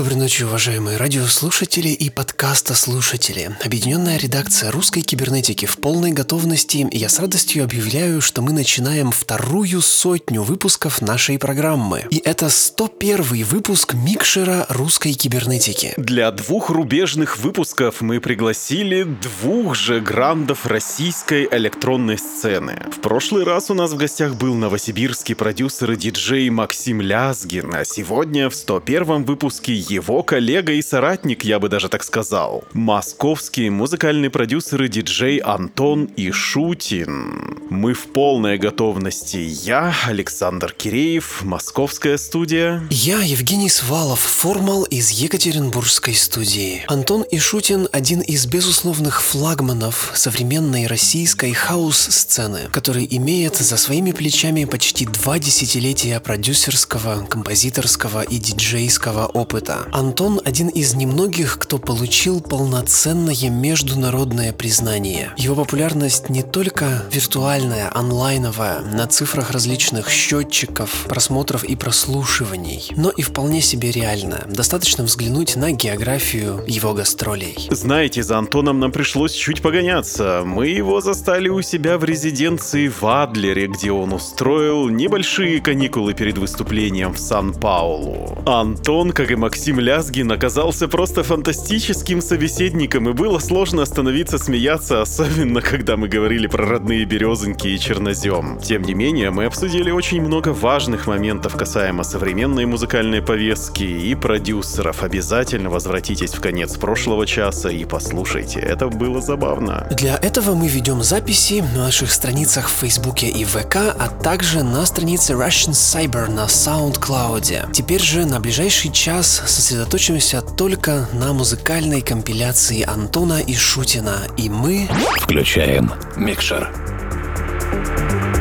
Доброй ночи, уважаемые радиослушатели и подкаста слушатели. Объединенная редакция русской кибернетики в полной готовности. Я с радостью объявляю, что мы начинаем вторую сотню выпусков нашей программы. И это 101 выпуск микшера русской кибернетики. Для двух рубежных выпусков мы пригласили двух же грандов российской электронной сцены. В прошлый раз у нас в гостях был новосибирский продюсер и диджей Максим Лязгин, а сегодня в 101 выпуске его коллега и соратник, я бы даже так сказал. Московский музыкальный продюсер и диджей Антон Ишутин. Мы в полной готовности. Я, Александр Киреев, московская студия. Я, Евгений Свалов, формал из Екатеринбургской студии. Антон Ишутин – один из безусловных флагманов современной российской хаос-сцены, который имеет за своими плечами почти два десятилетия продюсерского, композиторского и диджейского опыта Антон один из немногих, кто получил полноценное международное признание. Его популярность не только виртуальная, онлайновая, на цифрах различных счетчиков, просмотров и прослушиваний, но и вполне себе реальная. Достаточно взглянуть на географию его гастролей. Знаете, за Антоном нам пришлось чуть погоняться. Мы его застали у себя в резиденции в Адлере, где он устроил небольшие каникулы перед выступлением в Сан-Паулу. Антон, как и Максим Максим Лязгин оказался просто фантастическим собеседником, и было сложно остановиться смеяться, особенно когда мы говорили про родные березоньки и чернозем. Тем не менее, мы обсудили очень много важных моментов касаемо современной музыкальной повестки и продюсеров. Обязательно возвратитесь в конец прошлого часа и послушайте, это было забавно. Для этого мы ведем записи на наших страницах в Фейсбуке и ВК, а также на странице Russian Cyber на SoundCloud. Теперь же на ближайший час сосредоточимся только на музыкальной компиляции Антона и Шутина, и мы... Включаем микшер. так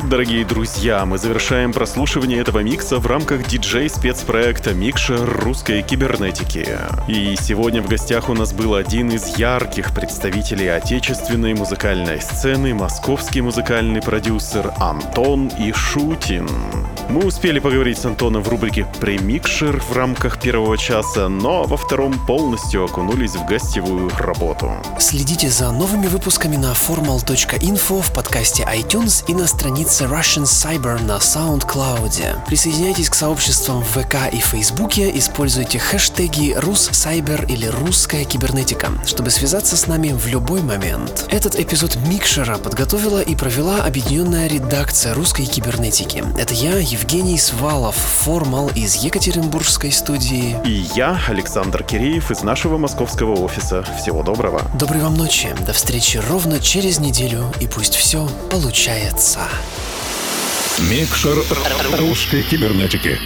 вот, дорогие друзья, мы завершаем прослушивание этого микса в рамках диджей-спецпроекта «Микшер русской кибернетики». И сегодня в гостях у нас был один из ярких представителей отечественной музыкальной сцены, московский музыкальный продюсер Антон Ишутин. Мы успели поговорить с Антоном в рубрике «Премикшер» в рамках первого часа, но во втором полностью окунулись в гостевую работу. Следите за новыми выпусками на formal.info в подкасте iTunes и на странице Russian Cyber на SoundCloud. Присоединяйтесь к сообществам в ВК и Фейсбуке, используйте хэштеги «Руссайбер» или «Русская кибернетика», чтобы связаться с нами в любой момент. Этот эпизод Микшера подготовила и провела объединенная редакция русской кибернетики. Это я, Евгений Свалов, формал из Екатеринбургской студии. И я, Александр Киреев, из нашего московского офиса. Всего доброго. Доброй вам ночи. До встречи ровно через неделю. И пусть все получается. Микшер русской кибернетики.